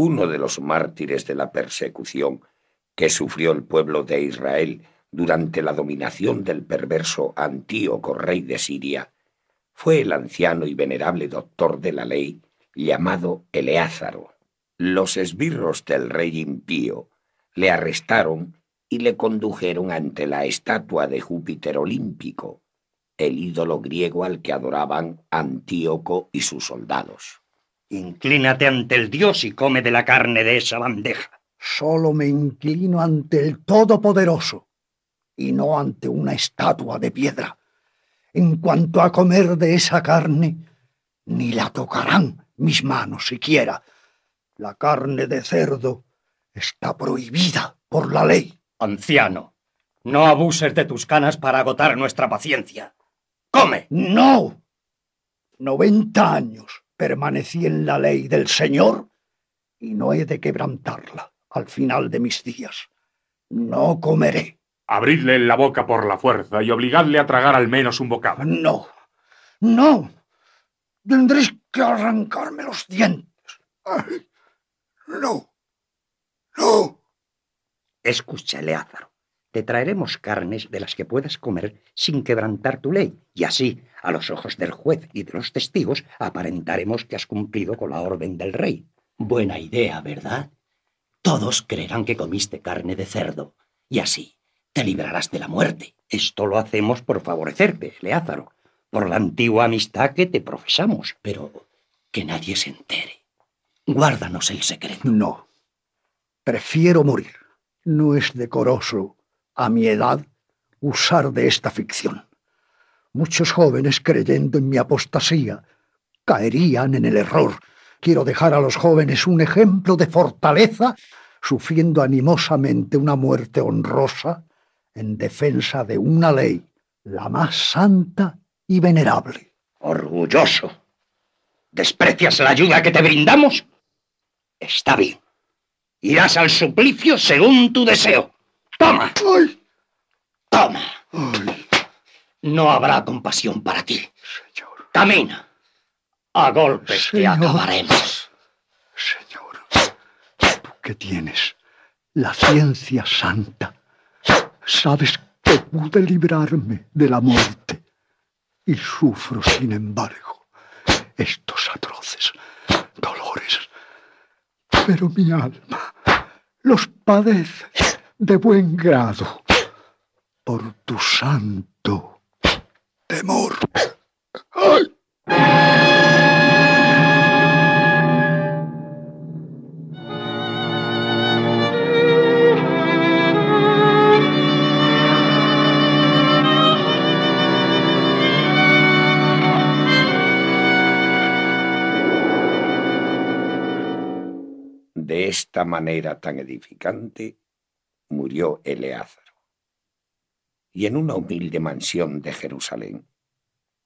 uno de los mártires de la persecución que sufrió el pueblo de Israel durante la dominación del perverso Antíoco, rey de Siria, fue el anciano y venerable doctor de la ley llamado Eleázaro. Los esbirros del rey impío le arrestaron y le condujeron ante la estatua de Júpiter olímpico, el ídolo griego al que adoraban Antíoco y sus soldados. Inclínate ante el dios y come de la carne de esa bandeja. Solo me inclino ante el Todopoderoso y no ante una estatua de piedra. En cuanto a comer de esa carne, ni la tocarán mis manos siquiera. La carne de cerdo está prohibida por la ley. Anciano, no abuses de tus canas para agotar nuestra paciencia. ¡Come! No. Noventa años permanecí en la ley del Señor y no he de quebrantarla al final de mis días. No comeré. Abridle la boca por la fuerza y obligadle a tragar al menos un bocado. No, no. Tendréis que arrancarme los dientes. Ay, no, no. Escucha, Leázaro. Te traeremos carnes de las que puedas comer sin quebrantar tu ley, y así, a los ojos del juez y de los testigos, aparentaremos que has cumplido con la orden del rey. Buena idea, ¿verdad? Todos creerán que comiste carne de cerdo, y así te librarás de la muerte. Esto lo hacemos por favorecerte, Leázaro, por la antigua amistad que te profesamos. Pero que nadie se entere. Guárdanos el secreto. No. Prefiero morir. No es decoroso, a mi edad, usar de esta ficción. Muchos jóvenes, creyendo en mi apostasía, caerían en el error. Quiero dejar a los jóvenes un ejemplo de fortaleza, sufriendo animosamente una muerte honrosa en defensa de una ley, la más santa y venerable. Orgulloso. ¿Desprecias la ayuda que te brindamos? Está bien. Irás al suplicio según tu deseo. Toma. Toma. No habrá compasión para ti. Señor. Camina. A golpes te acabaremos. Señor, tú que tienes la ciencia santa, sabes que pude librarme de la muerte y sufro, sin embargo, estos atroces dolores. Pero mi alma los padece de buen grado por tu santo temor. De esta manera tan edificante murió Eleázaro. Y en una humilde mansión de Jerusalén,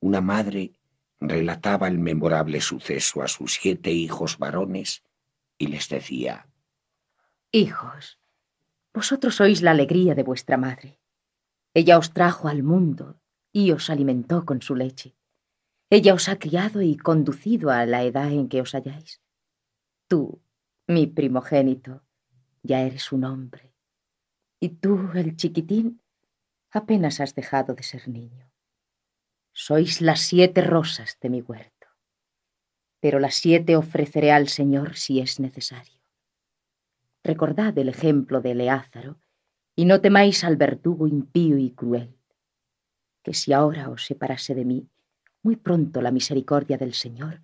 una madre relataba el memorable suceso a sus siete hijos varones y les decía, Hijos, vosotros sois la alegría de vuestra madre. Ella os trajo al mundo y os alimentó con su leche. Ella os ha criado y conducido a la edad en que os halláis. Tú, mi primogénito, ya eres un hombre. Y tú, el chiquitín, apenas has dejado de ser niño. Sois las siete rosas de mi huerto. Pero las siete ofreceré al Señor si es necesario. Recordad el ejemplo de Eleázaro y no temáis al verdugo impío y cruel, que si ahora os separase de mí, muy pronto la misericordia del Señor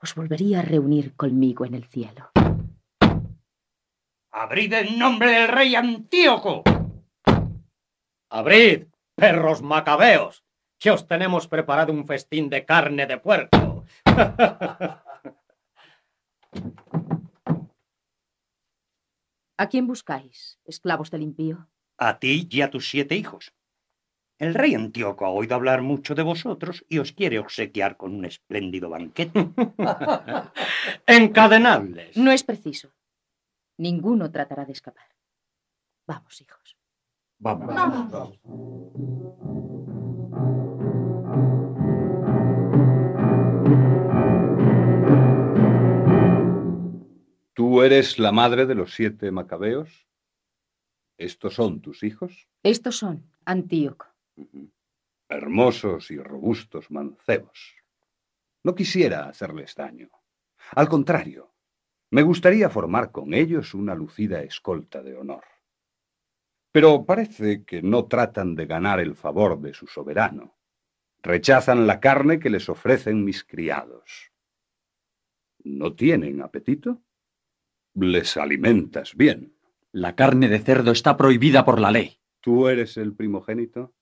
os volvería a reunir conmigo en el cielo. Abrid en nombre del rey Antíoco. Abrid, perros macabeos, que os tenemos preparado un festín de carne de puerco. ¿A quién buscáis, esclavos del impío? A ti y a tus siete hijos. El rey Antíoco ha oído hablar mucho de vosotros y os quiere obsequiar con un espléndido banquete. Encadenadles. No es preciso. Ninguno tratará de escapar. Vamos, hijos. Vamos. Tú ¿Tú eres la madre de los siete macabeos? ¿Estos son tus hijos? Estos son Antíoco. Hermosos y robustos mancebos. No quisiera hacerles daño. Al contrario, me gustaría formar con ellos una lucida escolta de honor. Pero parece que no tratan de ganar el favor de su soberano. Rechazan la carne que les ofrecen mis criados. ¿No tienen apetito? Les alimentas bien. La carne de cerdo está prohibida por la ley. ¿Tú eres el primogénito?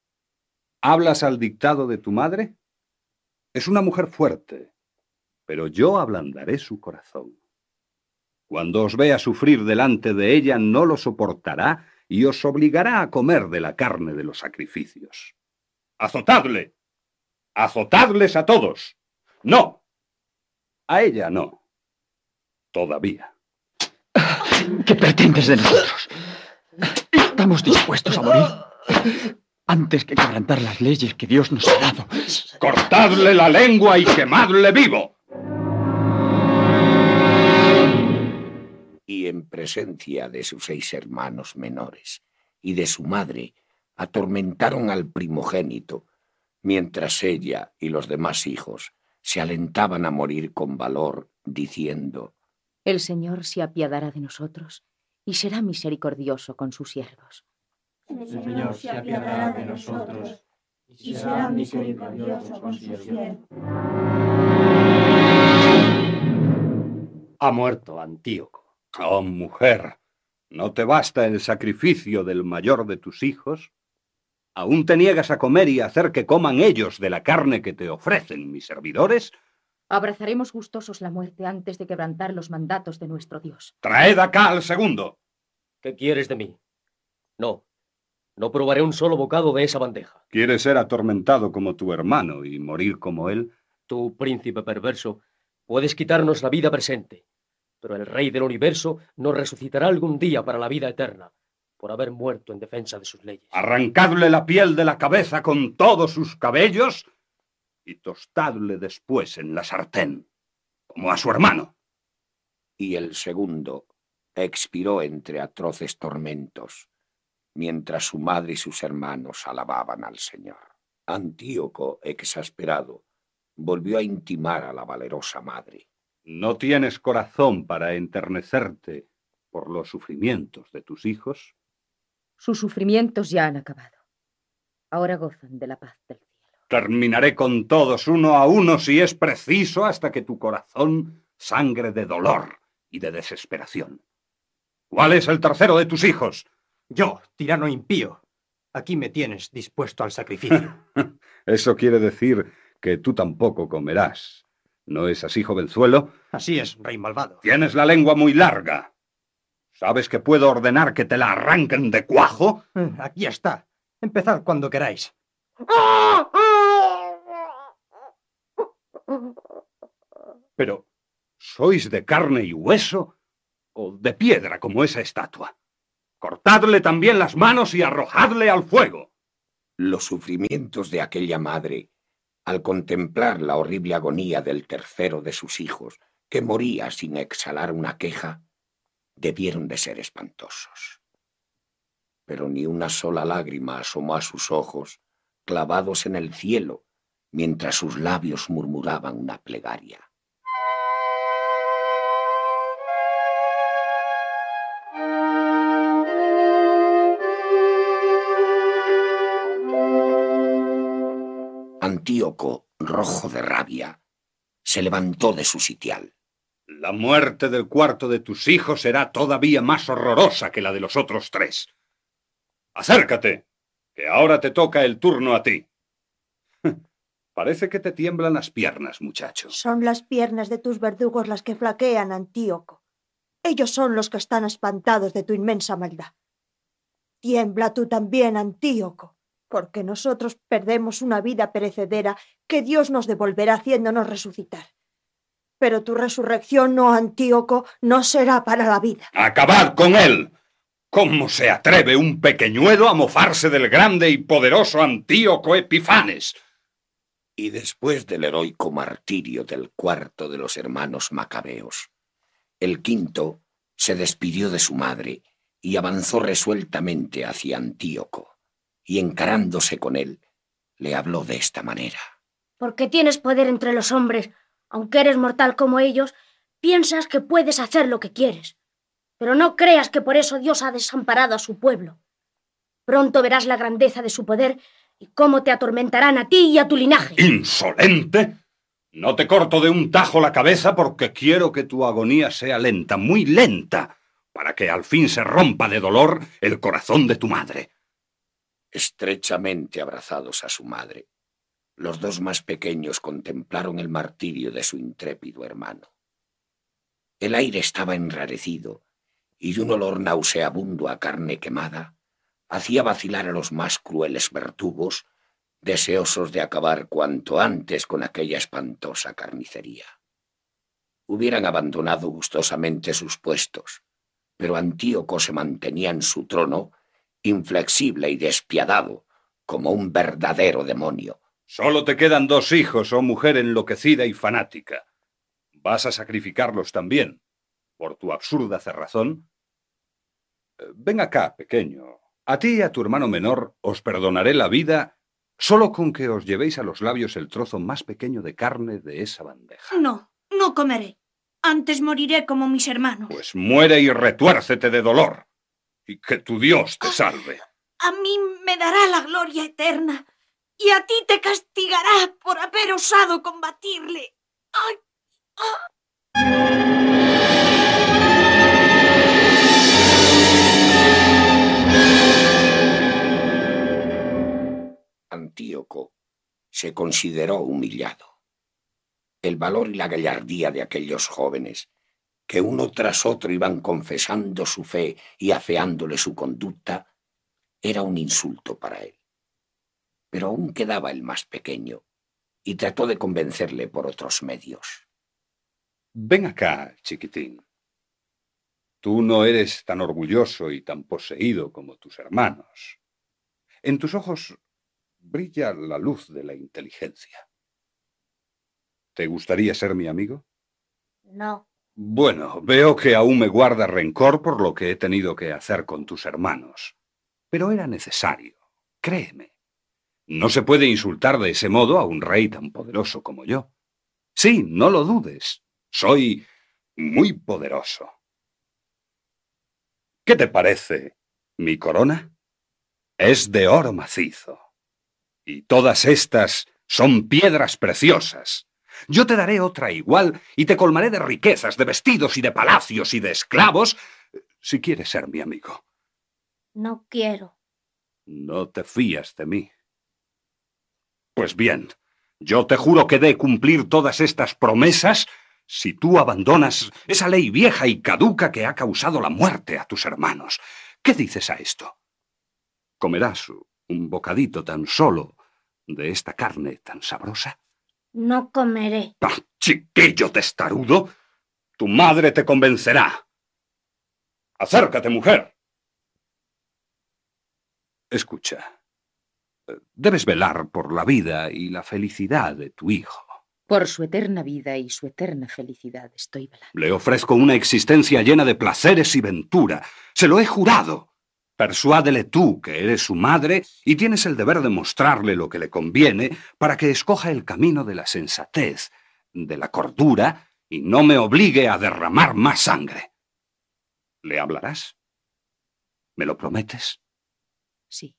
¿Hablas al dictado de tu madre? Es una mujer fuerte, pero yo ablandaré su corazón. Cuando os vea sufrir delante de ella, no lo soportará y os obligará a comer de la carne de los sacrificios. ¡Azotadle! ¡Azotadles a todos! ¡No! A ella no. Todavía. ¿Qué pretendes de nosotros? Estamos dispuestos a morir antes que quebrantar las leyes que Dios nos ha dado. ¡Cortadle la lengua y quemadle vivo! Y en presencia de sus seis hermanos menores y de su madre, atormentaron al primogénito, mientras ella y los demás hijos se alentaban a morir con valor, diciendo, El Señor se apiadará de nosotros y será misericordioso con sus siervos. El Señor se apiadará de nosotros y será misericordioso con sus siervos. Ha muerto Antíoco. Oh, mujer, ¿no te basta el sacrificio del mayor de tus hijos? ¿Aún te niegas a comer y a hacer que coman ellos de la carne que te ofrecen mis servidores? Abrazaremos gustosos la muerte antes de quebrantar los mandatos de nuestro Dios. Traed acá al segundo. ¿Qué quieres de mí? No, no probaré un solo bocado de esa bandeja. ¿Quieres ser atormentado como tu hermano y morir como él? Tú, príncipe perverso, puedes quitarnos la vida presente, pero el rey del universo nos resucitará algún día para la vida eterna, por haber muerto en defensa de sus leyes. Arrancadle la piel de la cabeza con todos sus cabellos y tostadle después en la sartén, como a su hermano. Y el segundo expiró entre atroces tormentos, mientras su madre y sus hermanos alababan al Señor. Antíoco, exasperado, volvió a intimar a la valerosa madre. ¿No tienes corazón para enternecerte por los sufrimientos de tus hijos? Sus sufrimientos ya han acabado. Ahora gozan de la paz del cielo. Terminaré con todos uno a uno si es preciso hasta que tu corazón sangre de dolor y de desesperación. ¿Cuál es el tercero de tus hijos? Yo, tirano impío. Aquí me tienes dispuesto al sacrificio. Eso quiere decir que tú tampoco comerás. ¿No es así, jovenzuelo? Así es, rey malvado. Tienes la lengua muy larga. ¿Sabes que puedo ordenar que te la arranquen de cuajo? Eh, Aquí está. Empezad cuando queráis. Pero, ¿sois de carne y hueso o de piedra como esa estatua? Cortadle también las manos y arrojadle al fuego. Los sufrimientos de aquella madre, al contemplar la horrible agonía del tercero de sus hijos, que moría sin exhalar una queja, debieron de ser espantosos. Pero ni una sola lágrima asomó a sus ojos, clavados en el cielo, mientras sus labios murmuraban una plegaria. Antíoco, rojo de rabia, se levantó de su sitial. La muerte del cuarto de tus hijos será todavía más horrorosa que la de los otros tres. Acércate, que ahora te toca el turno a ti. Parece que te tiemblan las piernas, muchacho. Son las piernas de tus verdugos las que flaquean, Antíoco. Ellos son los que están espantados de tu inmensa maldad. Tiembla tú también, Antíoco, porque nosotros perdemos una vida perecedera que Dios nos devolverá haciéndonos resucitar. Pero tu resurrección, no, Antíoco, no será para la vida. ¡Acabad con él! ¿Cómo se atreve un pequeñuelo a mofarse del grande y poderoso Antíoco Epifanes? Y después del heroico martirio del cuarto de los hermanos macabeos, el quinto Se despidió de su madre y avanzó resueltamente hacia Antíoco, y encarándose con él, le habló de esta manera. Porque tienes poder entre los hombres, aunque eres mortal como ellos, piensas que puedes hacer lo que quieres. Pero no creas que por eso Dios ha desamparado a su pueblo. Pronto verás la grandeza de su poder y cómo te atormentarán a ti y a tu linaje. ¡Insolente! No te corto de un tajo la cabeza porque quiero que tu agonía sea lenta, muy lenta, para que al fin se rompa de dolor el corazón de tu madre. Estrechamente abrazados a su madre, los dos más pequeños contemplaron el martirio de su intrépido hermano. El aire estaba enrarecido y un olor nauseabundo a carne quemada hacía vacilar a los más crueles vertugos, deseosos de acabar cuanto antes con aquella espantosa carnicería. Hubieran abandonado gustosamente sus puestos, pero Antíoco se mantenía en su trono, inflexible y despiadado, como un verdadero demonio. Solo te quedan dos hijos, oh mujer enloquecida y fanática. ¿Vas a sacrificarlos también? ¿Por tu absurda cerrazón? Eh, ven acá, pequeño. A ti y a tu hermano menor os perdonaré la vida solo con que os llevéis a los labios el trozo más pequeño de carne de esa bandeja. No, no comeré. Antes moriré como mis hermanos. Pues muere y retuércete de dolor. Y que tu Dios te salve. A mí me dará la gloria eterna. Y a ti te castigará por haber osado combatirle. ¡Ay! ¡Ah! Antíoco se consideró humillado. El valor y la gallardía de aquellos jóvenes, que uno tras otro iban confesando su fe y afeándole su conducta, era un insulto para él. Pero aún quedaba el más pequeño, y trató de convencerle por otros medios. Ven acá, chiquitín. Tú no eres tan orgulloso y tan poseído como tus hermanos. En tus ojos brilla la luz de la inteligencia. ¿Te gustaría ser mi amigo? No. Bueno, veo que aún me guarda rencor por lo que he tenido que hacer con tus hermanos. Pero era necesario, créeme. No se puede insultar de ese modo a un rey tan poderoso como yo. Sí, no lo dudes. Soy muy poderoso. ¿Qué te parece mi corona? Es de oro macizo. Y todas estas son piedras preciosas. Yo te daré otra igual y te colmaré de riquezas, de vestidos y de palacios y de esclavos, si quieres ser mi amigo. No quiero. No te fías de mí. Pues bien, yo te juro que de cumplir todas estas promesas si tú abandonas esa ley vieja y caduca que ha causado la muerte a tus hermanos. ¿Qué dices a esto? Comerás un bocadito tan solo de esta carne tan sabrosa? No comeré. ¡Ah, chiquillo testarudo! Tu madre te convencerá. Acércate, mujer. Escucha. Debes velar por la vida y la felicidad de tu hijo. Por su eterna vida y su eterna felicidad estoy velando. Le ofrezco una existencia llena de placeres y ventura. Se lo he jurado. Persuádele tú que eres su madre y tienes el deber de mostrarle lo que le conviene para que escoja el camino de la sensatez, de la cordura y no me obligue a derramar más sangre. ¿Le hablarás? ¿Me lo prometes? Sí.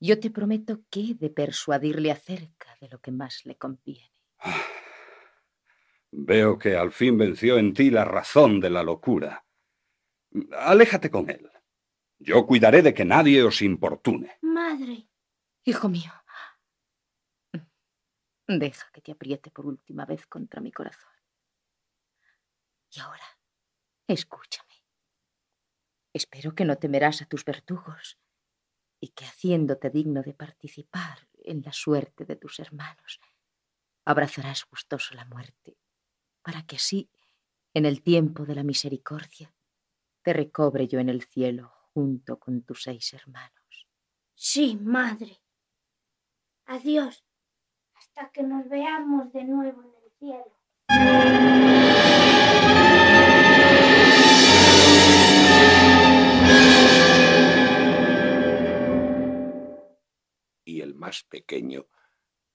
Yo te prometo que he de persuadirle acerca de lo que más le conviene. Veo que al fin venció en ti la razón de la locura. Aléjate con él. Yo cuidaré de que nadie os importune. Madre. Hijo mío. Deja que te apriete por última vez contra mi corazón. Y ahora, escúchame. Espero que no temerás a tus verdugos y que haciéndote digno de participar en la suerte de tus hermanos, abrazarás gustoso la muerte, para que así, en el tiempo de la misericordia, te recobre yo en el cielo junto con tus seis hermanos. Sí, madre. Adiós, hasta que nos veamos de nuevo en el cielo. y el más pequeño,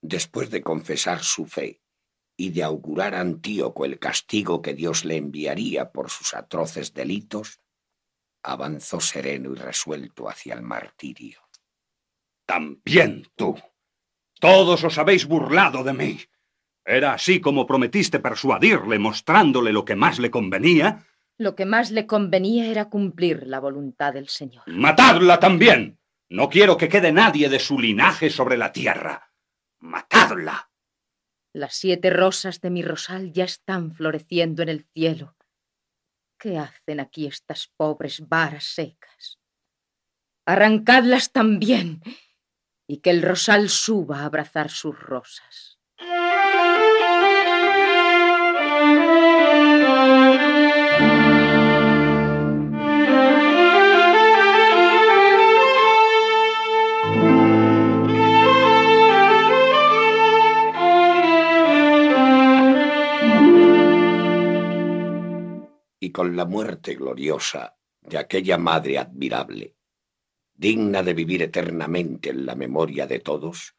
después de confesar su fe y de augurar a Antíoco el castigo que Dios le enviaría por sus atroces delitos, avanzó sereno y resuelto hacia el martirio. También tú. Todos os habéis burlado de mí. ¿Era así como prometiste persuadirle mostrándole lo que más le convenía? Lo que más le convenía era cumplir la voluntad del Señor. ¡Matadla también! No quiero que quede nadie de su linaje sobre la tierra. ¡Matadla! Las siete rosas de mi rosal ya están floreciendo en el cielo. ¿Qué hacen aquí estas pobres varas secas? Arrancadlas también y que el rosal suba a abrazar sus rosas. Y con la muerte gloriosa de aquella madre admirable, digna de vivir eternamente en la memoria de todos,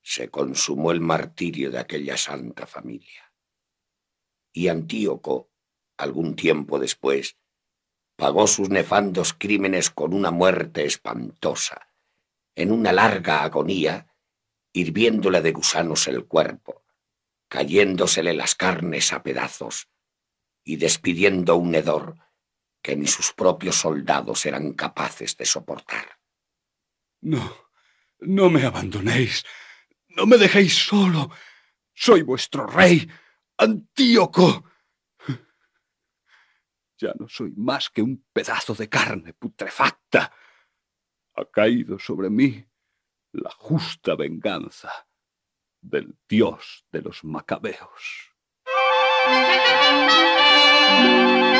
se consumó el martirio de aquella santa familia. Y Antíoco, algún tiempo después, pagó sus nefandos crímenes con una muerte espantosa, en una larga agonía, hirviéndole de gusanos el cuerpo, cayéndosele las carnes a pedazos y despidiendo un hedor que ni sus propios soldados eran capaces de soportar. No, no me abandonéis, no me dejéis solo. Soy vuestro rey, Antíoco. Ya no soy más que un pedazo de carne putrefacta. Ha caído sobre mí la justa venganza del dios de los macabeos. Música